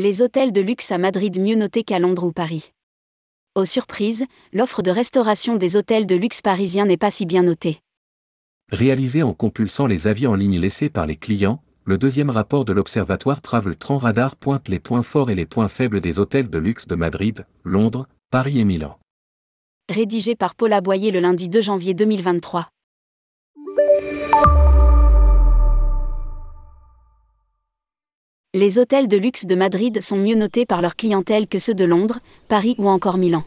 Les hôtels de luxe à Madrid mieux notés qu'à Londres ou Paris. Aux surprises, l'offre de restauration des hôtels de luxe parisiens n'est pas si bien notée. Réalisé en compulsant les avis en ligne laissés par les clients, le deuxième rapport de l'Observatoire Travel Tran Radar pointe les points forts et les points faibles des hôtels de luxe de Madrid, Londres, Paris et Milan. Rédigé par Paul Aboyer le lundi 2 janvier 2023. Les hôtels de luxe de Madrid sont mieux notés par leur clientèle que ceux de Londres, Paris ou encore Milan.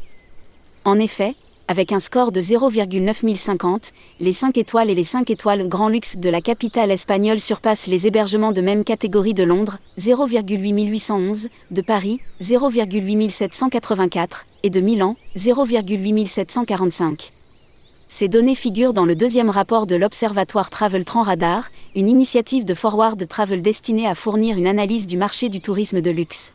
En effet, avec un score de 0,9050, les 5 étoiles et les 5 étoiles grand luxe de la capitale espagnole surpassent les hébergements de même catégorie de Londres, 0,8811, de Paris, 0,8784, et de Milan, 0,8745. Ces données figurent dans le deuxième rapport de l'Observatoire Travel Tran Radar, une initiative de Forward Travel destinée à fournir une analyse du marché du tourisme de luxe.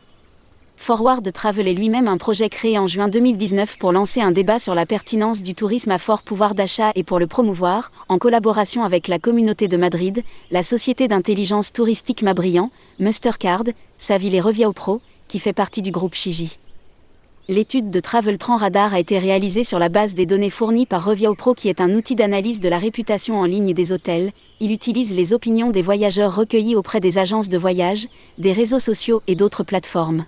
Forward Travel est lui-même un projet créé en juin 2019 pour lancer un débat sur la pertinence du tourisme à fort pouvoir d'achat et pour le promouvoir, en collaboration avec la communauté de Madrid, la société d'intelligence touristique Mabrian, Mastercard, Savile et Reviao Pro, qui fait partie du groupe Chigi. L'étude de Travel Tran Radar a été réalisée sur la base des données fournies par Reviao Pro qui est un outil d'analyse de la réputation en ligne des hôtels. Il utilise les opinions des voyageurs recueillies auprès des agences de voyage, des réseaux sociaux et d'autres plateformes.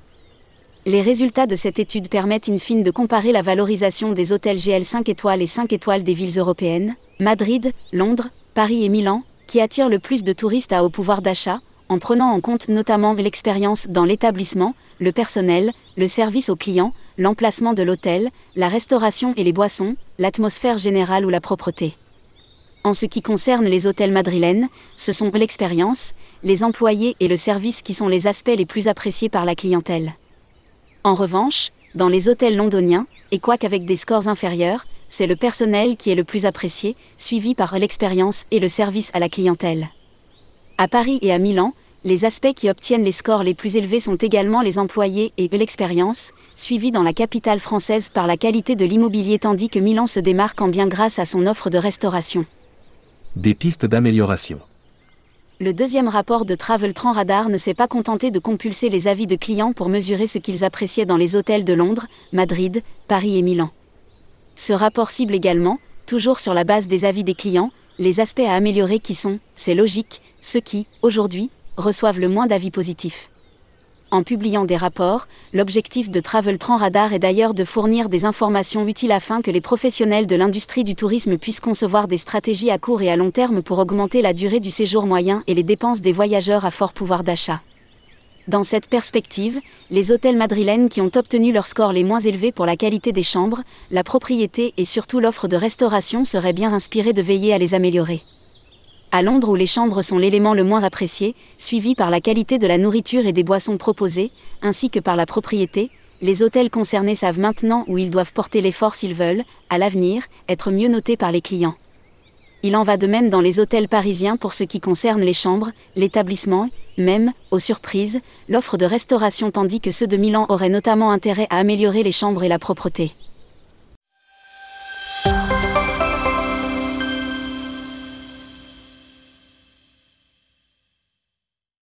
Les résultats de cette étude permettent in fine de comparer la valorisation des hôtels GL 5 étoiles et 5 étoiles des villes européennes, Madrid, Londres, Paris et Milan, qui attirent le plus de touristes à haut pouvoir d'achat, en prenant en compte notamment l'expérience dans l'établissement, le personnel, le service aux clients, l'emplacement de l'hôtel, la restauration et les boissons, l'atmosphère générale ou la propreté. En ce qui concerne les hôtels madrilènes, ce sont l'expérience, les employés et le service qui sont les aspects les plus appréciés par la clientèle. En revanche, dans les hôtels londoniens, et quoique avec des scores inférieurs, c'est le personnel qui est le plus apprécié, suivi par l'expérience et le service à la clientèle. À Paris et à Milan, les aspects qui obtiennent les scores les plus élevés sont également les employés et l'expérience, suivis dans la capitale française par la qualité de l'immobilier tandis que Milan se démarque en bien grâce à son offre de restauration. Des pistes d'amélioration le deuxième rapport de Travel Tran Radar ne s'est pas contenté de compulser les avis de clients pour mesurer ce qu'ils appréciaient dans les hôtels de Londres, Madrid, Paris et Milan. Ce rapport cible également, toujours sur la base des avis des clients, les aspects à améliorer qui sont, c'est logique, ceux qui, aujourd'hui, reçoivent le moins d'avis positifs. En publiant des rapports, l'objectif de Travel Tran Radar est d'ailleurs de fournir des informations utiles afin que les professionnels de l'industrie du tourisme puissent concevoir des stratégies à court et à long terme pour augmenter la durée du séjour moyen et les dépenses des voyageurs à fort pouvoir d'achat. Dans cette perspective, les hôtels madrilènes qui ont obtenu leurs scores les moins élevés pour la qualité des chambres, la propriété et surtout l'offre de restauration seraient bien inspirés de veiller à les améliorer à Londres où les chambres sont l'élément le moins apprécié, suivi par la qualité de la nourriture et des boissons proposées, ainsi que par la propriété, les hôtels concernés savent maintenant où ils doivent porter l'effort s'ils veulent, à l'avenir, être mieux notés par les clients. Il en va de même dans les hôtels parisiens pour ce qui concerne les chambres, l'établissement, même, aux surprises, l'offre de restauration tandis que ceux de Milan auraient notamment intérêt à améliorer les chambres et la propreté.